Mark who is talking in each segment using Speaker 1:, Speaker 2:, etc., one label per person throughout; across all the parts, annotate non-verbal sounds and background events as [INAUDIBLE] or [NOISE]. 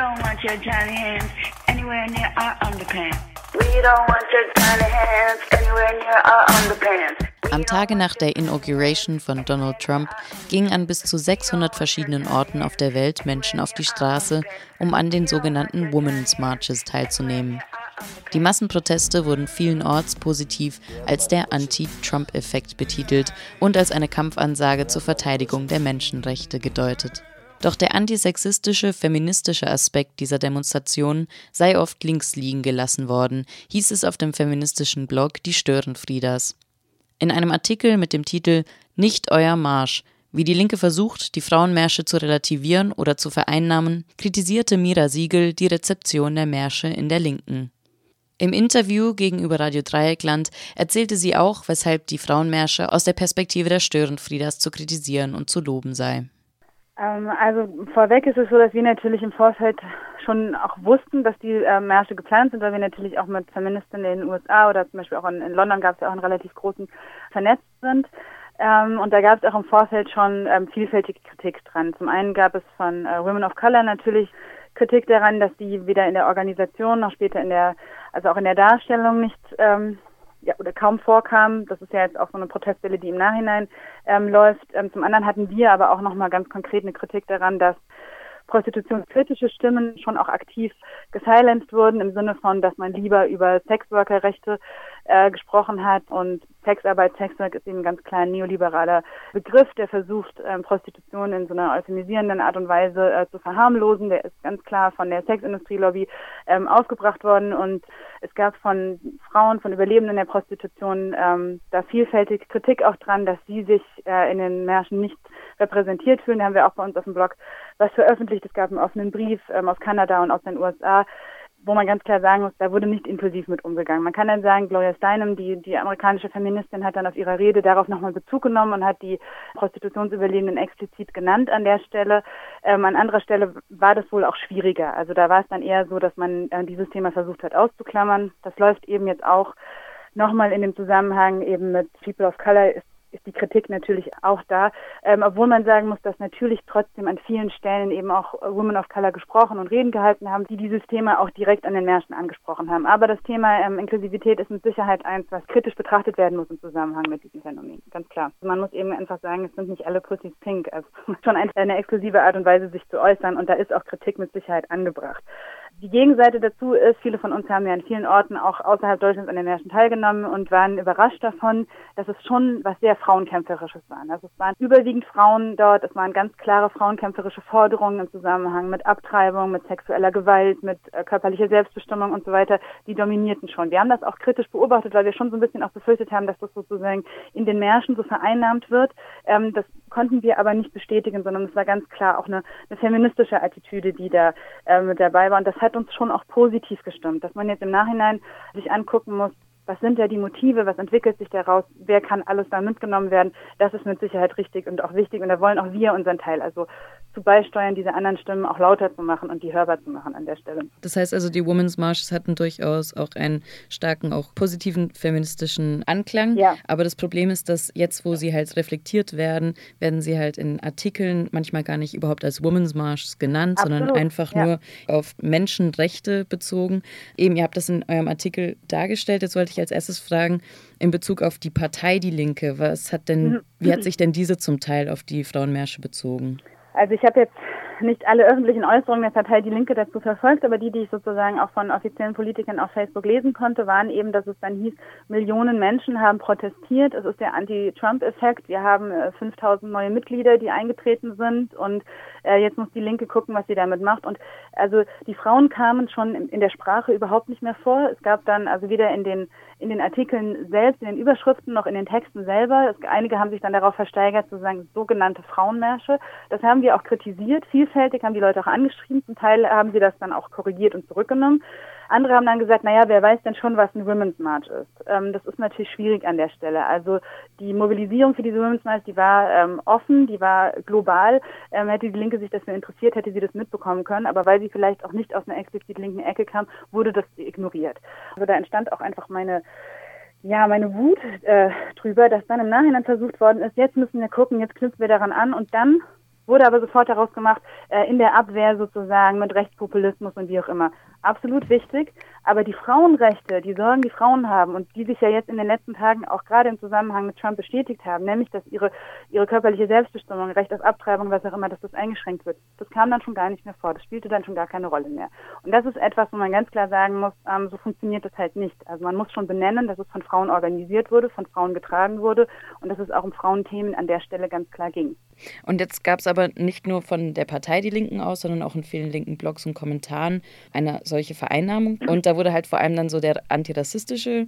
Speaker 1: don't want your tiny hands anywhere near our underpants. We don't want your tiny hands anywhere near our underpants. Am Tage nach der Inauguration von Donald Trump gingen an bis zu 600 verschiedenen Orten auf der Welt Menschen auf die Straße, um an den sogenannten Women's Marches teilzunehmen. Die Massenproteste wurden vielenorts positiv als der Anti-Trump-Effekt betitelt und als eine Kampfansage zur Verteidigung der Menschenrechte gedeutet. Doch der antisexistische, feministische Aspekt dieser Demonstration sei oft links liegen gelassen worden, hieß es auf dem feministischen Blog Die Störenfrieders. In einem Artikel mit dem Titel Nicht euer Marsch, wie die Linke versucht, die Frauenmärsche zu relativieren oder zu vereinnahmen, kritisierte Mira Siegel die Rezeption der Märsche in der Linken. Im Interview gegenüber Radio Dreieckland erzählte sie auch, weshalb die Frauenmärsche aus der Perspektive der Störenfrieders zu kritisieren und zu loben sei.
Speaker 2: Ähm, also vorweg ist es so, dass wir natürlich im Vorfeld schon auch wussten, dass die äh, Märsche geplant sind, weil wir natürlich auch mit Feministinnen in den USA oder zum Beispiel auch in, in London gab es ja auch einen relativ großen vernetzt sind. Ähm, und da gab es auch im Vorfeld schon ähm, vielfältige Kritik dran. Zum einen gab es von äh, Women of Color natürlich Kritik daran, dass die weder in der Organisation noch später in der, also auch in der Darstellung nicht ähm, kaum vorkam. Das ist ja jetzt auch so eine Protestwelle, die im Nachhinein ähm, läuft. Ähm, zum anderen hatten wir aber auch nochmal ganz konkret eine Kritik daran, dass prostitutionskritische Stimmen schon auch aktiv gesilenced wurden, im Sinne von, dass man lieber über Sexworkerrechte äh, gesprochen hat. Und Sexarbeit, Sexwork ist eben ein ganz klar ein neoliberaler Begriff, der versucht, ähm, Prostitution in so einer euphemisierenden Art und Weise äh, zu verharmlosen. Der ist ganz klar von der Sexindustrielobby ähm, ausgebracht worden. Und es gab von Frauen, von Überlebenden der Prostitution ähm, da vielfältig Kritik auch dran, dass sie sich äh, in den Märschen nicht repräsentiert fühlen. Da haben wir auch bei uns auf dem Blog was veröffentlicht. Es gab einen offenen Brief ähm, aus Kanada und aus den USA, wo man ganz klar sagen muss, da wurde nicht inklusiv mit umgegangen. Man kann dann sagen, Gloria Steinem, die, die amerikanische Feministin, hat dann auf ihrer Rede darauf nochmal Bezug genommen und hat die Prostitutionsüberlebenden explizit genannt an der Stelle. Ähm, an anderer Stelle war das wohl auch schwieriger. Also da war es dann eher so, dass man äh, dieses Thema versucht hat auszuklammern. Das läuft eben jetzt auch nochmal in dem Zusammenhang eben mit People of Color ist ist die Kritik natürlich auch da, ähm, obwohl man sagen muss, dass natürlich trotzdem an vielen Stellen eben auch Women of Color gesprochen und Reden gehalten haben, die dieses Thema auch direkt an den Märschen angesprochen haben. Aber das Thema ähm, Inklusivität ist mit Sicherheit eins, was kritisch betrachtet werden muss im Zusammenhang mit diesem Phänomen, ganz klar. Man muss eben einfach sagen, es sind nicht alle Pussys pink, also [LAUGHS] schon eine exklusive Art und Weise, sich zu äußern und da ist auch Kritik mit Sicherheit angebracht. Die Gegenseite dazu ist, viele von uns haben ja an vielen Orten auch außerhalb Deutschlands an den Märschen teilgenommen und waren überrascht davon, dass es schon was sehr Frauenkämpferisches war. Also es waren überwiegend Frauen dort, es waren ganz klare frauenkämpferische Forderungen im Zusammenhang mit Abtreibung, mit sexueller Gewalt, mit äh, körperlicher Selbstbestimmung und so weiter, die dominierten schon. Wir haben das auch kritisch beobachtet, weil wir schon so ein bisschen auch befürchtet haben, dass das sozusagen in den Märschen so vereinnahmt wird. Ähm, das konnten wir aber nicht bestätigen, sondern es war ganz klar auch eine, eine feministische Attitüde, die da äh, mit dabei war. Und das hat uns schon auch positiv gestimmt, dass man jetzt im Nachhinein sich angucken muss, was sind ja die Motive, was entwickelt sich daraus, wer kann alles da mitgenommen werden, das ist mit Sicherheit richtig und auch wichtig. Und da wollen auch wir unseren Teil, also zu beisteuern, diese anderen Stimmen auch lauter zu machen und die hörbar zu machen an der Stelle.
Speaker 3: Das heißt also, die Women's Marches hatten durchaus auch einen starken, auch positiven feministischen Anklang. Ja. Aber das Problem ist, dass jetzt, wo sie halt reflektiert werden, werden sie halt in Artikeln manchmal gar nicht überhaupt als Women's Marches genannt, Absolut. sondern einfach ja. nur auf Menschenrechte bezogen. Eben, ihr habt das in eurem Artikel dargestellt. Jetzt wollte ich als erstes fragen, in Bezug auf die Partei Die Linke, was hat denn, mhm. wie hat sich denn diese zum Teil auf die Frauenmärsche bezogen?
Speaker 2: Also ich habe jetzt nicht alle öffentlichen Äußerungen der Partei Die Linke dazu verfolgt, aber die, die ich sozusagen auch von offiziellen Politikern auf Facebook lesen konnte, waren eben, dass es dann hieß, Millionen Menschen haben protestiert. Es ist der Anti-Trump-Effekt. Wir haben 5000 äh, neue Mitglieder, die eingetreten sind und äh, jetzt muss die Linke gucken, was sie damit macht. Und also die Frauen kamen schon in der Sprache überhaupt nicht mehr vor. Es gab dann also weder in den in den Artikeln selbst, in den Überschriften noch in den Texten selber. Es, einige haben sich dann darauf versteigert, sozusagen sogenannte Frauenmärsche. Das haben wir auch kritisiert. Vielfältig haben die Leute auch angeschrieben. Zum Teil haben sie das dann auch korrigiert und zurückgenommen. Andere haben dann gesagt, naja, wer weiß denn schon, was ein Women's March ist. Ähm, das ist natürlich schwierig an der Stelle. Also die Mobilisierung für diese Women's March, die war ähm, offen, die war global. Ähm, hätte die Linke sich dafür interessiert, hätte sie das mitbekommen können. Aber weil sie vielleicht auch nicht aus einer explizit linken Ecke kam, wurde das ignoriert. Also da entstand auch einfach meine ja, meine Wut äh, drüber, dass dann im Nachhinein versucht worden ist, jetzt müssen wir gucken, jetzt knüpfen wir daran an und dann wurde aber sofort daraus gemacht, äh, in der Abwehr sozusagen mit Rechtspopulismus und wie auch immer. Absolut wichtig, aber die Frauenrechte, die Sorgen, die Frauen haben und die sich ja jetzt in den letzten Tagen auch gerade im Zusammenhang mit Trump bestätigt haben, nämlich dass ihre, ihre körperliche Selbstbestimmung, Recht auf Abtreibung, was auch immer, dass das eingeschränkt wird, das kam dann schon gar nicht mehr vor. Das spielte dann schon gar keine Rolle mehr. Und das ist etwas, wo man ganz klar sagen muss, ähm, so funktioniert das halt nicht. Also man muss schon benennen, dass es von Frauen organisiert wurde, von Frauen getragen wurde und dass es auch um Frauenthemen an der Stelle ganz klar ging.
Speaker 3: Und jetzt gab es aber nicht nur von der Partei die Linken aus, sondern auch in vielen linken Blogs und Kommentaren eine solche Vereinnahmung. Und da wurde halt vor allem dann so der antirassistische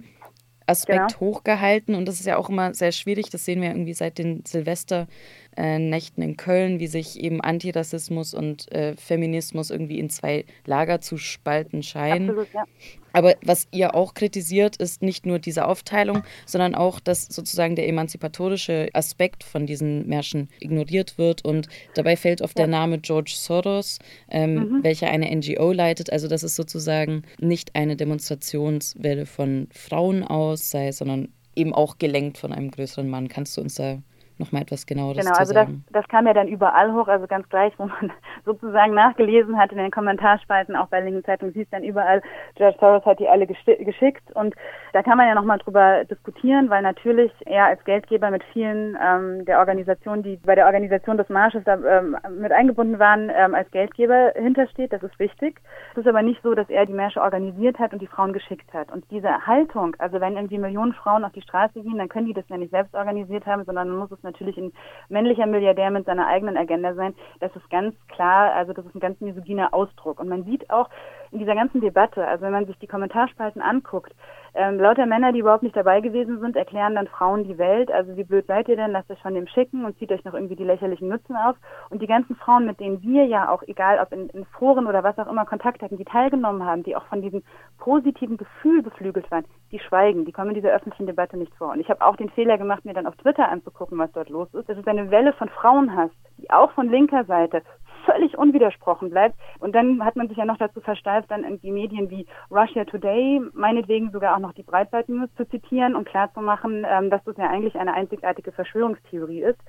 Speaker 3: Aspekt genau. hochgehalten. Und das ist ja auch immer sehr schwierig. Das sehen wir irgendwie seit den Silvesternächten in Köln, wie sich eben Antirassismus und äh, Feminismus irgendwie in zwei Lager zu spalten scheinen. Absolut, ja. Aber was ihr auch kritisiert, ist nicht nur diese Aufteilung, sondern auch, dass sozusagen der emanzipatorische Aspekt von diesen Märschen ignoriert wird. Und dabei fällt oft ja. der Name George Soros, ähm, mhm. welcher eine NGO leitet. Also, dass es sozusagen nicht eine Demonstrationswelle von Frauen aus sei, sondern eben auch gelenkt von einem größeren Mann. Kannst du uns da nochmal etwas genaueres
Speaker 2: genau, also
Speaker 3: das,
Speaker 2: das kam ja dann überall hoch, also ganz gleich, wo man [LAUGHS] sozusagen nachgelesen hat in den Kommentarspalten, auch bei linken Zeitungen, hieß dann überall, George Soros hat die alle geschickt und da kann man ja nochmal drüber diskutieren, weil natürlich er als Geldgeber mit vielen ähm, der Organisationen, die bei der Organisation des Marsches da ähm, mit eingebunden waren, ähm, als Geldgeber hintersteht, das ist wichtig. Es ist aber nicht so, dass er die Märsche organisiert hat und die Frauen geschickt hat. Und diese Haltung, also wenn irgendwie Millionen Frauen auf die Straße gehen, dann können die das ja nicht selbst organisiert haben, sondern man muss es natürlich ein männlicher Milliardär mit seiner eigenen Agenda sein. Das ist ganz klar, also das ist ein ganz misogyner Ausdruck. Und man sieht auch in dieser ganzen Debatte, also wenn man sich die Kommentarspalten anguckt, ähm, lauter Männer, die überhaupt nicht dabei gewesen sind, erklären dann Frauen die Welt. Also wie blöd seid ihr denn? Lasst euch von dem schicken und zieht euch noch irgendwie die lächerlichen Nutzen auf. Und die ganzen Frauen, mit denen wir ja auch, egal ob in, in Foren oder was auch immer, Kontakt hatten, die teilgenommen haben, die auch von diesem positiven Gefühl beflügelt waren, die schweigen. Die kommen in dieser öffentlichen Debatte nicht vor. Und ich habe auch den Fehler gemacht, mir dann auf Twitter anzugucken, was dort los ist. Das ist eine Welle von Frauenhass, die auch von linker Seite völlig unwidersprochen bleibt. Und dann hat man sich ja noch dazu versteift, dann in die Medien wie Russia Today, meinetwegen sogar auch noch die Breitbart-News zu zitieren und klarzumachen, ähm, dass das ja eigentlich eine einzigartige Verschwörungstheorie ist.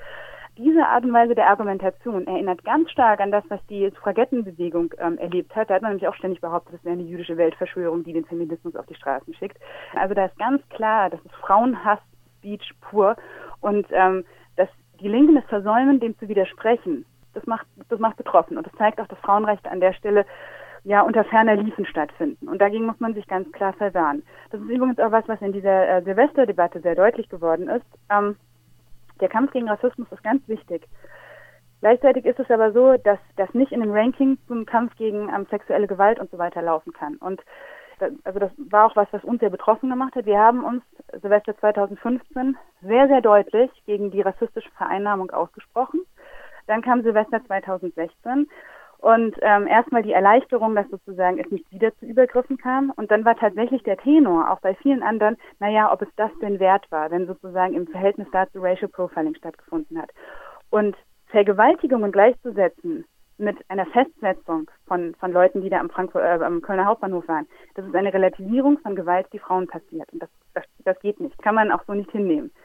Speaker 2: Diese Art und Weise der Argumentation erinnert ganz stark an das, was die Suffragettenbewegung ähm, erlebt hat. Da hat man nämlich auch ständig behauptet, es wäre eine jüdische Weltverschwörung, die den Feminismus auf die Straßen schickt. Also da ist ganz klar, das ist Frauenhass-Speech pur und ähm, dass die Linken es versäumen, dem zu widersprechen das macht, das macht betroffen. Und das zeigt auch, dass Frauenrechte an der Stelle ja unter ferner Liefen stattfinden. Und dagegen muss man sich ganz klar verwehren. Das ist übrigens auch was, was in dieser äh, Silvesterdebatte sehr deutlich geworden ist. Ähm, der Kampf gegen Rassismus ist ganz wichtig. Gleichzeitig ist es aber so, dass das nicht in einem Ranking zum Kampf gegen ähm, sexuelle Gewalt und so weiter laufen kann. Und das, also das war auch was, was uns sehr betroffen gemacht hat. Wir haben uns Silvester 2015 sehr, sehr deutlich gegen die rassistische Vereinnahmung ausgesprochen. Dann kam Silvester 2016 und ähm, erstmal die Erleichterung, dass sozusagen es nicht wieder zu Übergriffen kam. Und dann war tatsächlich der Tenor, auch bei vielen anderen, naja, ob es das denn wert war, wenn sozusagen im Verhältnis dazu Racial Profiling stattgefunden hat. Und Vergewaltigungen gleichzusetzen mit einer Festsetzung von, von Leuten, die da am, Frankfurt, äh, am Kölner Hauptbahnhof waren, das ist eine Relativierung von Gewalt, die Frauen passiert. Und das, das, das geht nicht, kann man auch so nicht hinnehmen.